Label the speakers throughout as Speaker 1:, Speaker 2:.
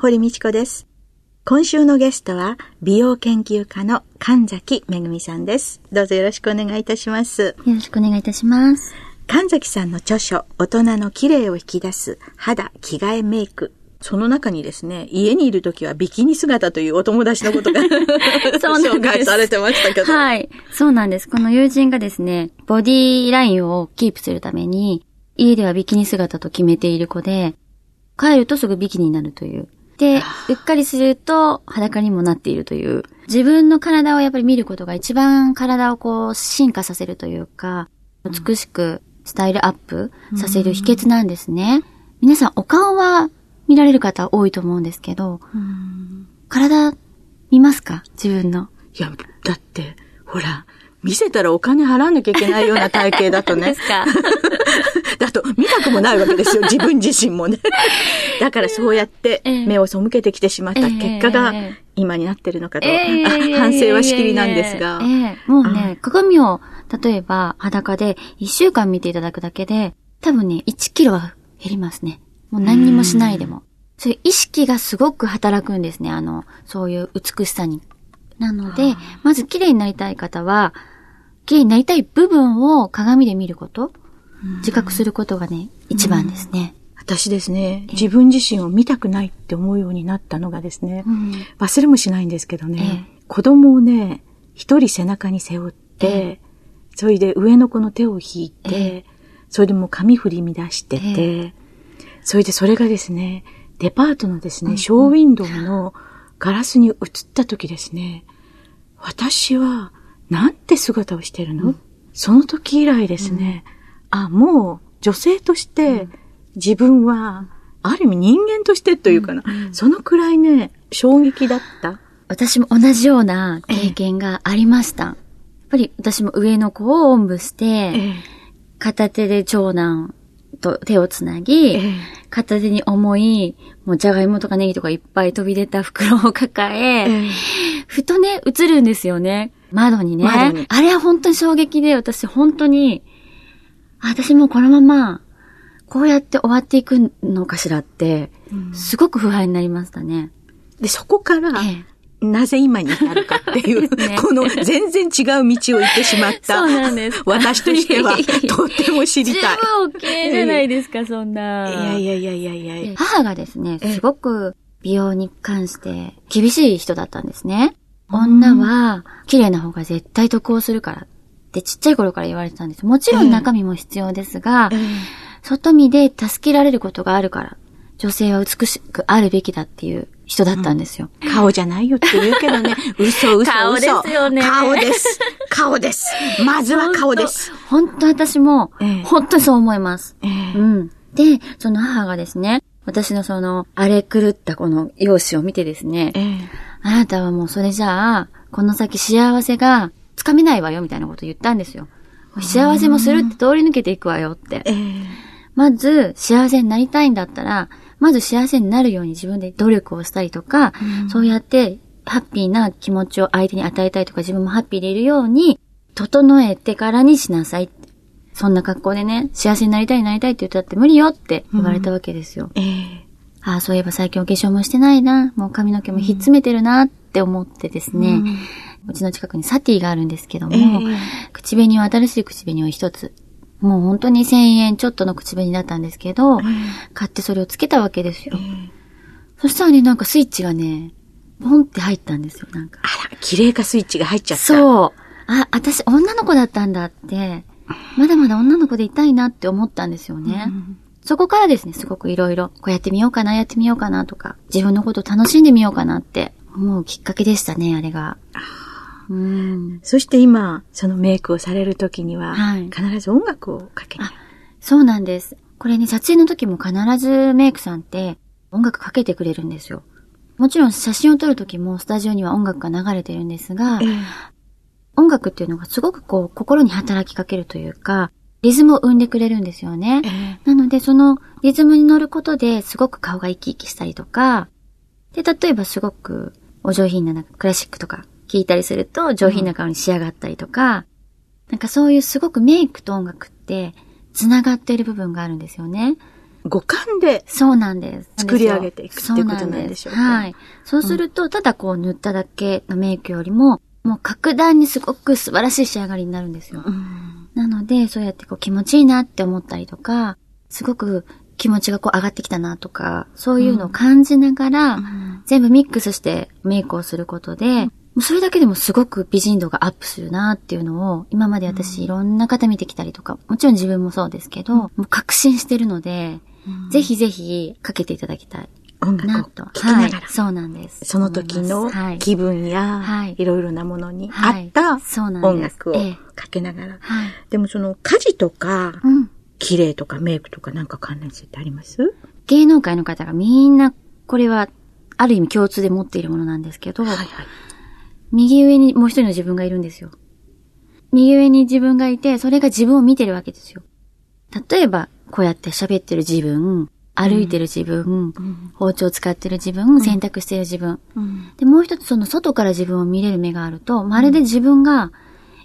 Speaker 1: 堀道子です今週のゲストは美容研究家の神崎めぐみさんですどうぞよろしくお願いいたします
Speaker 2: よろしくお願いいたします
Speaker 1: 神崎さんの著書、大人の綺麗を引き出す肌、着替えメイク。その中にですね、家にいる時はビキニ姿というお友達のことが 紹介されてましたけど。
Speaker 2: はい。そうなんです。この友人がですね、ボディラインをキープするために、家ではビキニ姿と決めている子で、帰るとすぐビキニになるという。で、うっかりすると裸にもなっているという。自分の体をやっぱり見ることが一番体をこう進化させるというか、美しくスタイルアップさせる秘訣なんですね。皆さんお顔は見られる方多いと思うんですけど、体見ますか？自分の。
Speaker 1: いや、だって、ほら、見せたらお金払わなきゃいけないような体型だとね。
Speaker 2: ですか？
Speaker 1: だと見たくもないわけですよ、自分自身もね。だからそうやって目を背けてきてしまった結果が今になってるのかと、えー、反省はしきりなんですが。
Speaker 2: えー、もうね、鏡を例えば裸で1週間見ていただくだけで、多分ね、1キロは減りますね。もう何にもしないでも。そういう意識がすごく働くんですね。あの、そういう美しさに。なので、まず綺麗になりたい方は、綺麗になりたい部分を鏡で見ること、自覚することがね、一番ですね。
Speaker 1: 私ですね、自分自身を見たくないって思うようになったのがですね、忘れもしないんですけどね、子供をね、一人背中に背負って、それで上の子の手を引いて、それでもう髪振り乱してて、それでそれがですね、デパートのですね、ショーウィンドウのガラスに映った時ですね、私はなんて姿をしてるの、うん、その時以来ですね、うん、あ、もう女性として自分は、ある意味人間としてというかな、うん、そのくらいね、衝撃だった。
Speaker 2: 私も同じような経験がありました。ぱり私も上の子をおんぶして、片手で長男と手をつなぎ、片手に重い、もうじゃがいもとかネギとかいっぱい飛び出た袋を抱え、ふとね、映るんですよね。窓にね。にあれは本当に衝撃で、私本当に、私もうこのまま、こうやって終わっていくのかしらって、すごく不安になりましたね。
Speaker 1: で、そこから、なぜ今に至るかっていう、ね、この全然違う道を行ってしまった。
Speaker 2: そうなんです。
Speaker 1: 私としては、とっても知りたい。
Speaker 2: 十分 OK じゃないですか、そんな。
Speaker 1: いやいやいやいやいや。
Speaker 2: 母がですね、すごく美容に関して厳しい人だったんですね。女は綺麗な方が絶対得をするからってちっちゃい頃から言われてたんです。もちろん中身も必要ですが、外見で助けられることがあるから、女性は美しくあるべきだっていう人だったんですよ。
Speaker 1: うん、顔じゃないよって言うけどね。嘘嘘嘘。
Speaker 2: 顔ですよね。
Speaker 1: 顔です。顔です。まずは顔です。
Speaker 2: 本当私も、えー、本当そう思います、えー、うん。で、その母がですね、私のその荒れ狂ったこの容姿を見てですね、えー、あなたはもうそれじゃあ、この先幸せがつかめないわよみたいなこと言ったんですよ。幸せもするって通り抜けていくわよって。まず、幸せになりたいんだったら、まず幸せになるように自分で努力をしたりとか、うん、そうやってハッピーな気持ちを相手に与えたいとか自分もハッピーでいるように、整えてからにしなさい。そんな格好でね、幸せになりたいなりたいって言ったって無理よって言われたわけですよ。うん、え。ー、ああ、そういえば最近お化粧もしてないな、もう髪の毛もひっつめてるなって思ってですね、うん、うちの近くにサティがあるんですけども、えー、口紅を新しい口紅を一つもう本当に1000円ちょっとの口紅だったんですけど、うん、買ってそれをつけたわけですよ。うん、そしたらね、なんかスイッチがね、ポンって入ったんですよ、なんか。
Speaker 1: あら、綺麗化スイッチが入っちゃった。
Speaker 2: そう。あ、私女の子だったんだって、まだまだ女の子でいたいなって思ったんですよね。うん、そこからですね、すごくいろいろ、こうやってみようかな、やってみようかなとか、自分のことを楽しんでみようかなって思うきっかけでしたね、あれが。
Speaker 1: うん、そして今、そのメイクをされるときには、はい、必ず音楽をかけて。
Speaker 2: そうなんです。これね、撮影の時も必ずメイクさんって音楽かけてくれるんですよ。もちろん写真を撮るときもスタジオには音楽が流れてるんですが、えー、音楽っていうのがすごくこう心に働きかけるというか、リズムを生んでくれるんですよね。えー、なのでそのリズムに乗ることですごく顔が生き生きしたりとか、で、例えばすごくお上品ななんかクラシックとか聴いたりすると上品な顔に仕上がったりとか、うん、なんかそういうすごくメイクと音楽って繋がっている部分があるんですよね。
Speaker 1: 五感で。
Speaker 2: そうなんです。
Speaker 1: 作り上げていくっていうことなんでしょうか。は
Speaker 2: い。そうすると、ただこう塗っただけのメイクよりも、もう格段にすごく素晴らしい仕上がりになるんですよ。うん、なので、そうやってこう気持ちいいなって思ったりとか、すごく気持ちがこう上がってきたなとか、そういうのを感じながら、うん、全部ミックスしてメイクをすることで、それだけでもすごく美人度がアップするなっていうのを、今まで私いろんな方見てきたりとか、もちろん自分もそうですけど、もう確信してるので、ぜひぜひかけていただきたい。
Speaker 1: 音楽を聴きながら、
Speaker 2: はい、そうなんです。
Speaker 1: その時の気分や、はい、いろいろなものに合った音楽をかけながら。はい、でもその家事とか、うん、綺麗とかメイクとかなんか関連性ってあります？
Speaker 2: 芸能界の方がみんな、これはある意味共通で持っているものなんですけど、はいはい、右上にもう一人の自分がいるんですよ。右上に自分がいて、それが自分を見てるわけですよ。例えば、こうやって喋ってる自分、歩いてる自分、うん、包丁使ってる自分、洗濯してる自分、うん、で、もう一つその外から自分を見れる目があると、まるで自分が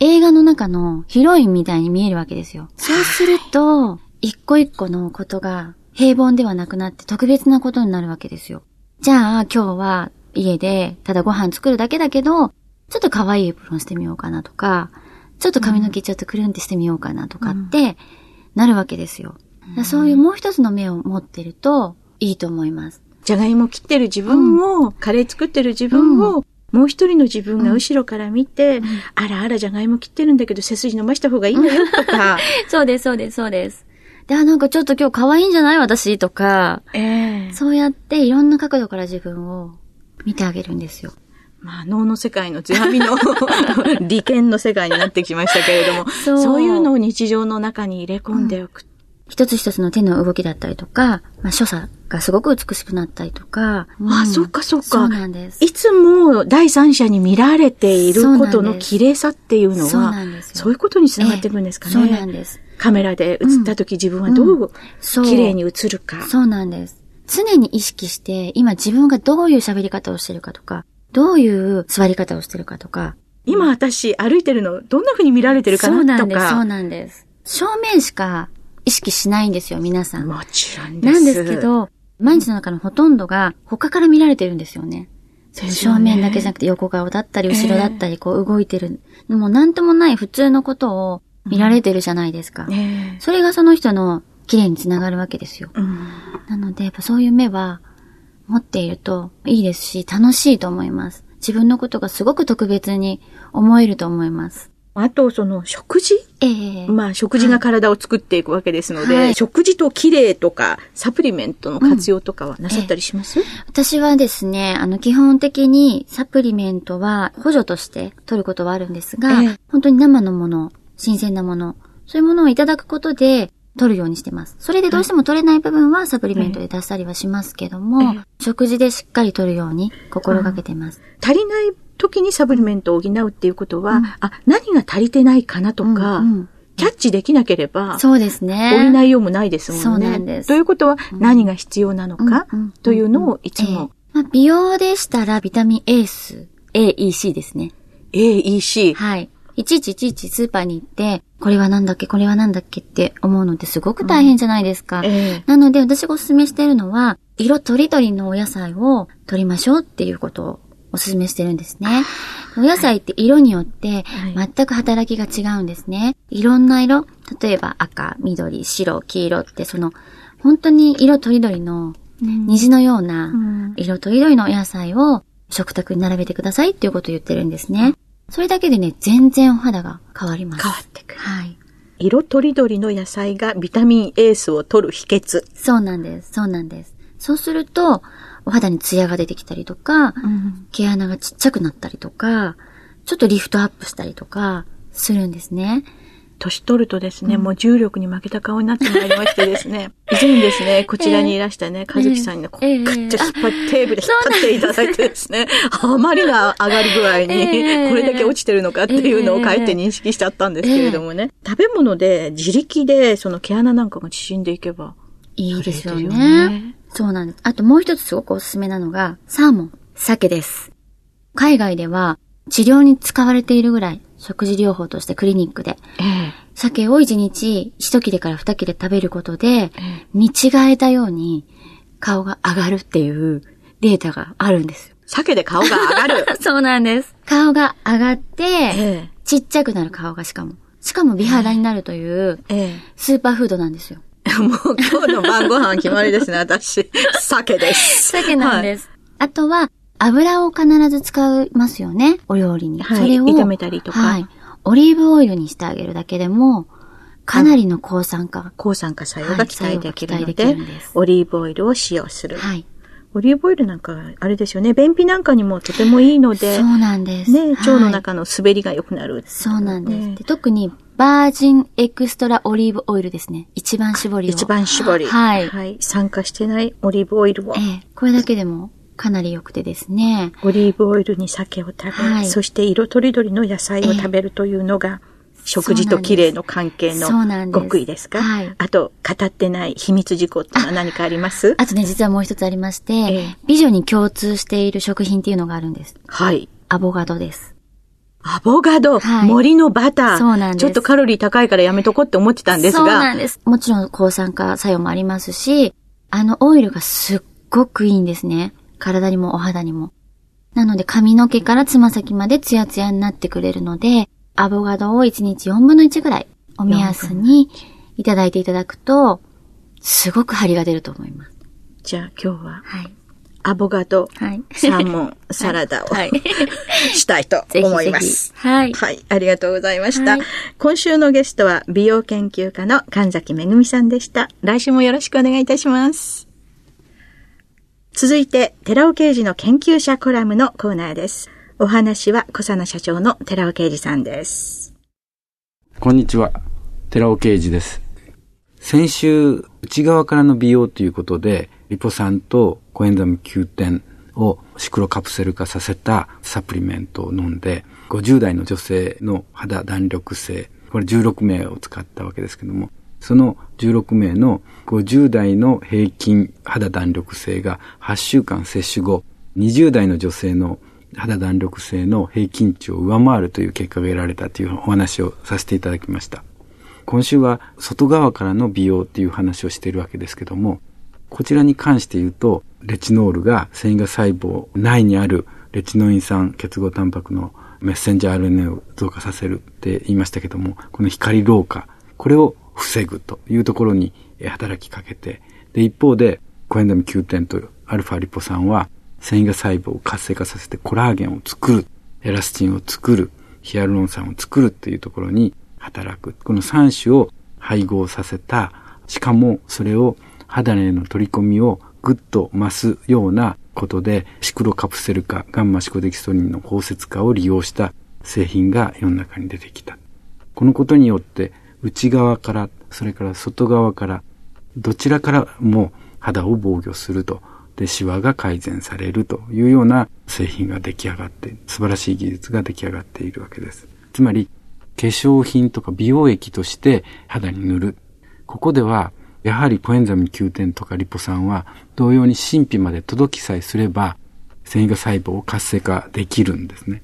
Speaker 2: 映画の中のヒロインみたいに見えるわけですよ。そうすると、一個一個のことが平凡ではなくなって特別なことになるわけですよ。じゃあ今日は家でただご飯作るだけだけど、ちょっと可愛いエプロンしてみようかなとか、ちょっと髪の毛ちょっとくるんってしてみようかなとかって、なるわけですよ。そういうもう一つの目を持ってるといいと思います。
Speaker 1: じゃがいも切ってる自分を、うん、カレー作ってる自分を、うん、もう一人の自分が後ろから見て、うん、あらあらじゃがいも切ってるんだけど背筋伸ばした方がいいんだよとか。
Speaker 2: そうです、そうです、そうです。で、あ、なんかちょっと今日可愛いんじゃない私とか、えー、そうやっていろんな角度から自分を見てあげるんですよ。
Speaker 1: まあ、脳の世界の強みの 利権の世界になってきましたけれども、そうそういうのを日常の中に入れ込んでおく。うん、
Speaker 2: 一つ一つの手の動きだったりとか、まあ、所作がすごく美しくなったりとか。
Speaker 1: うん、あ、そっかそっか。
Speaker 2: そうなんです。
Speaker 1: いつも第三者に見られていることの綺麗さっていうのは、そうなんですそういうことにつながっていくんですかね。
Speaker 2: そうなんです。
Speaker 1: カメラで映った時、自分はどう綺麗に映るか、
Speaker 2: そうなんです。常に意識して、今自分がどういう喋り方をしてるかとか、どういう座り方をしてるかとか。
Speaker 1: 今私歩いてるのどんな風に見られてるかなとか。
Speaker 2: そうなんです、そうなんです。正面しか意識しないんですよ、皆さん。
Speaker 1: もちろんです。
Speaker 2: なんですけど、毎日の中のほとんどが他から見られてるんですよね。そ正面だけじゃなくて横顔だったり後ろだったりこう動いてる。えー、もうなんともない普通のことを見られてるじゃないですか。うんえー、それがその人の綺麗につながるわけですよ。うん、なので、やっぱそういう目は持っているといいですし、楽しいと思います。自分のことがすごく特別に思えると思います。
Speaker 1: あと、その、食事？ええ。ー、まあ、食事が体を作っていくわけですので、はい、食事と綺麗とか、サプリメントの活用とかはなさったりします、うんえー、
Speaker 2: 私はですね、あの、基本的にサプリメントは補助として取ることはあるんですが、えー、本当に生のもの、新鮮なもの、そういうものをいただくことで、取るようにしてます。それでどうしても取れない部分はサプリメントで出したりはしますけども、食事でしっかり取るように心がけてます。
Speaker 1: 足りない時にサプリメントを補うっていうことは、うん、あ、何が足りてないかなとか、うんうんキャッチできなければ、
Speaker 2: そうですね。
Speaker 1: 補いようもないですもんね。そうなんです。ということは、何が必要なのか、というのをいつも。
Speaker 2: まあ、美容でしたら、ビタミン A ス、AEC ですね。
Speaker 1: AEC。
Speaker 2: はい。いちいちいちいちスーパーに行って、これはなんだっけ、これはなんだっけって思うのってすごく大変じゃないですか。うんえー、なので私がお勧めしてるのは、色とりどりのお野菜を取りましょうっていうことをお勧めしてるんですね。お野菜って色によって全く働きが違うんですね。いろんな色、例えば赤、緑、白、黄色ってその、本当に色とりどりの虹のような色とりどりのお野菜を食卓に並べてくださいっていうことを言ってるんですね。それだけでね、全然お肌が変わります。
Speaker 1: 変わってくる。はい。色とりどりの野菜がビタミンエースを取る秘訣。
Speaker 2: そうなんです。そうなんです。そうすると、お肌にツヤが出てきたりとか、うん、毛穴がちっちゃくなったりとか、ちょっとリフトアップしたりとか、するんですね。
Speaker 1: 年取るとですね、うん、もう重力に負けた顔になってまいりましてですね、以前ですね、こちらにいらしたね、かずきさんにね、こう、ガッて引っ張ってテーブル引っ張っていただいてですね、あまりな上がり具合に、これだけ落ちてるのかっていうのをかえって認識しちゃったんですけれどもね、食べ物で自力でその毛穴なんかが縮んでいけば、
Speaker 2: いいですよね。そうなんです。あともう一つすごくおすすめなのが、サーモン、鮭です。海外では治療に使われているぐらい食事療法としてクリニックで、ええ、鮭を1日1切れから2切れ食べることで、え、見違えたように顔が上がるっていうデータがあるんですよ。
Speaker 1: 鮭で顔が上がる
Speaker 2: そうなんです。顔が上がって、ちっちゃくなる顔がしかも。しかも美肌になるという、スーパーフードなんですよ。
Speaker 1: もう今日の晩ご飯決まりですね、私。鮭です。
Speaker 2: 鮭なんです。はい、あとは、油を必ず使いますよね、お料理に。
Speaker 1: はい、それを炒めたりとか。はい。
Speaker 2: オリーブオイルにしてあげるだけでも、かなりの抗酸化。
Speaker 1: 抗酸化作用が期待できるので、はい、オリーブオイルを使用する。はい。オリーブオイルなんか、あれですよね。便秘なんかにもとてもいいので。
Speaker 2: そうなんです。
Speaker 1: ね、腸の中の滑りが良くなる、
Speaker 2: そうなんです、ね、で。特に、バージンエクストラオリーブオイルですね。一番絞りを。
Speaker 1: 一番絞り。はい。はい。酸化してないオリーブオイルを。え
Speaker 2: え。これだけでもかなり良くてですね。
Speaker 1: オリーブオイルに鮭を食べ、はい、そして色とりどりの野菜を食べるというのが、食事と綺麗の関係の極意ですか？はい。あと、語ってない秘密事項ってのは何かあります？
Speaker 2: あとね、実はもう一つありまして、えー、美女に共通している食品っていうのがあるんです。はい。アボガドです。
Speaker 1: アボガド、はい、森のバター。そうなんです。ちょっとカロリー高いからやめとこうって思ってたんですが。そう
Speaker 2: なんです。もちろん抗酸化作用もありますし、あのオイルがすっごくいいんですね。体にもお肌にも。なので髪の毛からつま先までツヤツヤになってくれるので、アボカドを1日4分の1ぐらいお目安にいただいていただくと、すごく張りが出ると思います。
Speaker 1: じゃあ今日は、はい、アボカド、はい、サーモン、サラダを、はい、したいと思います。はい。はい。ありがとうございました。はい、今週のゲストは美容研究家の神崎めぐみさんでした。来週もよろしくお願いいたします。続いて、寺尾刑事の研究者コラムのコーナーです。お話は小佐野社長の寺尾刑事さんです。
Speaker 3: こんにちは。寺尾刑事です。先週、内側からの美容ということで、リポ酸とコエンザム Q10 をシクロカプセル化させたサプリメントを飲んで、50代の女性の肌弾力性、これ16名を使ったわけですけども、その16名の50代の平均肌弾力性が8週間接種後、20代の女性の肌弾力性の平均値を上回るという結果が得られたというお話をさせていただきました。今週は外側からの美容っていう話をしているわけですけども、こちらに関して言うと、レチノールが繊維が細胞内にあるレチノイン酸結合タンパクのメッセンジャー RNA を増加させるって言いましたけども、この光老化、これを防ぐというところに働きかけて、で、一方で、コエンザミ9点とアルファリポ酸は、繊維が細胞を活性化させてコラーゲンを作る、エラスチンを作る、ヒアルロン酸を作るっていうところに働く。この3種を配合させた、しかもそれを肌への取り込みをぐっと増すようなことで、シクロカプセル化、ガンマシコデキストリンの包摂化を利用した製品が世の中に出てきた。このことによって内側から、それから外側から、どちらからも肌を防御すると。で、シワが改善されるというような製品が出来上がって、素晴らしい技術が出来上がっているわけです。つまり、化粧品とか美容液として肌に塗る。ここでは、やはりコエンザミ9点とかリポ酸は同様に神秘まで届きさえすれば繊維が細胞を活性化できるんですね。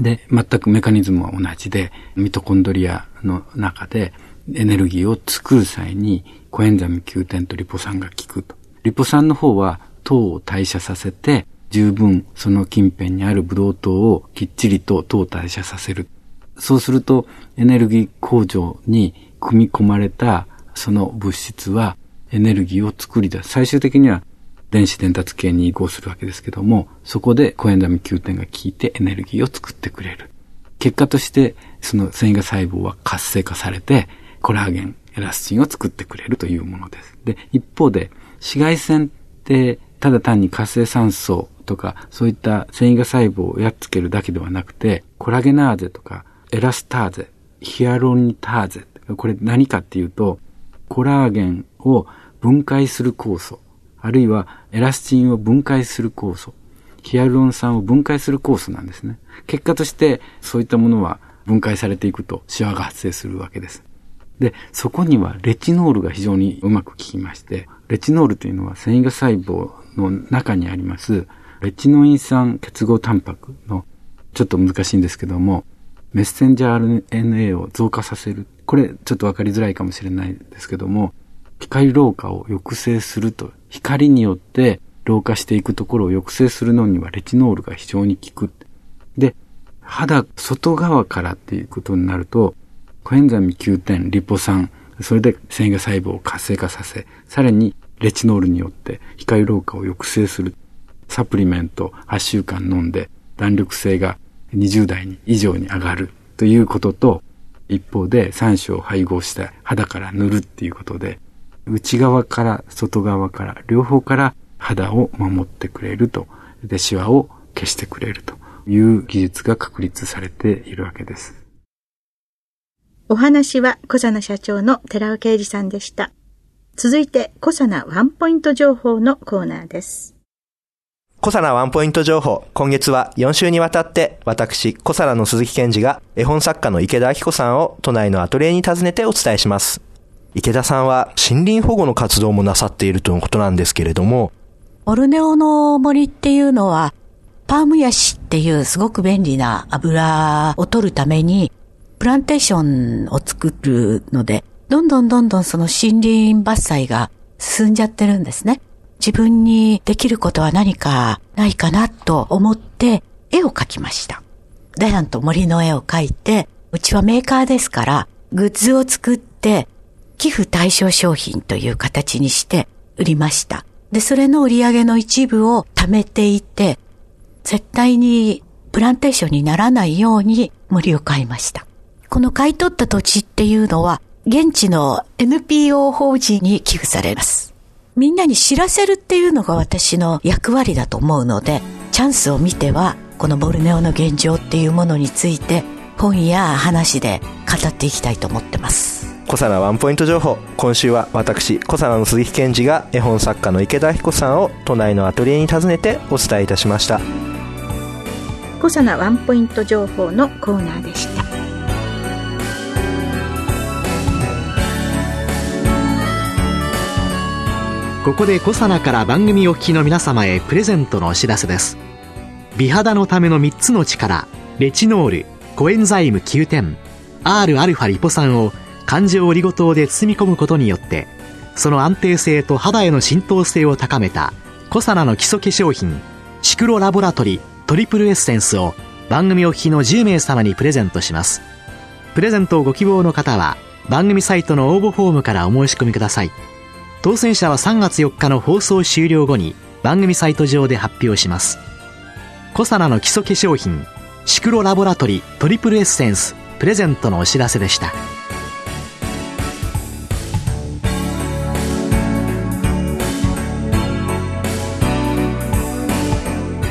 Speaker 3: で、全くメカニズムは同じで、ミトコンドリアの中でエネルギーを作る際にコエンザミ9点とリポ酸が効くと。リポ酸の方は糖を代謝させて十分その近辺にあるブドウ糖をきっちりと糖を代謝させる。そうするとエネルギー工場に組み込まれたその物質はエネルギーを作り出す。最終的には電子伝達系に移行するわけですけども、そこでコエンザミ9点が効いてエネルギーを作ってくれる。結果として、その繊維が細胞は活性化されて、コラーゲン、エラスチンを作ってくれるというものです。で、一方で、紫外線ってただ単に活性酸素とか、そういった繊維が細胞をやっつけるだけではなくて、コラゲナーゼとか、エラスターゼヒアロニターゼ。これ何かっていうと、コラーゲンを分解する酵素、あるいはエラスチンを分解する酵素、ヒアルロン酸を分解する酵素なんですね。結果としてそういったものは分解されていくとシワが発生するわけです。で、そこにはレチノールが非常にうまく効きまして、レチノールというのは繊維が細胞の中にありますレチノイン酸結合タンパクのちょっと難しいんですけども、メッセンジャー RNA を増加させる。これちょっとわかりづらいかもしれないですけども、光老化を抑制すると、光によって老化していくところを抑制するのにはレチノールが非常に効く。で、肌外側からっていうことになると、コエンザミ Q 点、リポ酸、それで繊維細胞を活性化させ、さらにレチノールによって光老化を抑制する。サプリメント8週間飲んで弾力性が20代以上に上がるということと、一方で3種を配合して肌から塗るっていうことで、内側から外側から両方から肌を守ってくれると。で、シワを消してくれるという技術が確立されているわけです。
Speaker 1: お話は小佐奈社長の寺尾啓二さんでした。続いて、小佐奈ワンポイント情報のコーナーです。
Speaker 4: 小佐奈ワンポイント情報。今月は4週にわたって、私、小佐奈の鈴木健二が絵本作家の池田明子さんを都内のアトリエに訪ねてお伝えします。池田さんは森林保護の活動もなさっているとのことなんですけれども、
Speaker 5: ボルネオの森っていうのは、パームヤシっていうすごく便利な油を取るためにプランテーションを作るので、どんどんどんどんその森林伐採が進んじゃってるんですね。自分にできることは何かないかなと思って絵を描きました。ダヤンと森の絵を描いて、うちはメーカーですから、グッズを作って、寄付対象商品という形にして売りました。で、それの売り上げの一部を貯めていて、絶対にプランテーションにならないように森を買いました。この買い取った土地っていうのは、現地の NPO 法人に寄付されます。みんなに知らせるっていうのが私の役割だと思うので、チャンスを見ては、このボルネオの現状っていうものについて、本や話で語っていきたいと思ってます。
Speaker 4: 小佐奈ワンポイント情報。今週は私、小佐奈の鈴木健二が絵本作家の池田彦さんを都内のアトリエに訪ねてお伝えいたしました。
Speaker 1: コサナワンポイント情報のコーナーでした。
Speaker 6: ここでコサナから番組お聞きの皆様へプレゼントのお知らせです美肌のための3つの力レチノールコエンザイム9点 Rα リポ酸を環状オリゴ糖で包み込むことによってその安定性と肌への浸透性を高めたコサナの基礎化粧品シクロラボラトリトリプルエッセンスを番組お聞きの10名様にプレゼントします。プレゼントをご希望の方は番組サイトの応募フォームからお申し込みください。当選者は3月4日の放送終了後に番組サイト上で発表します。コサナの基礎化粧品シクロラボラトリトリプルエッセンスプレゼントのお知らせでした。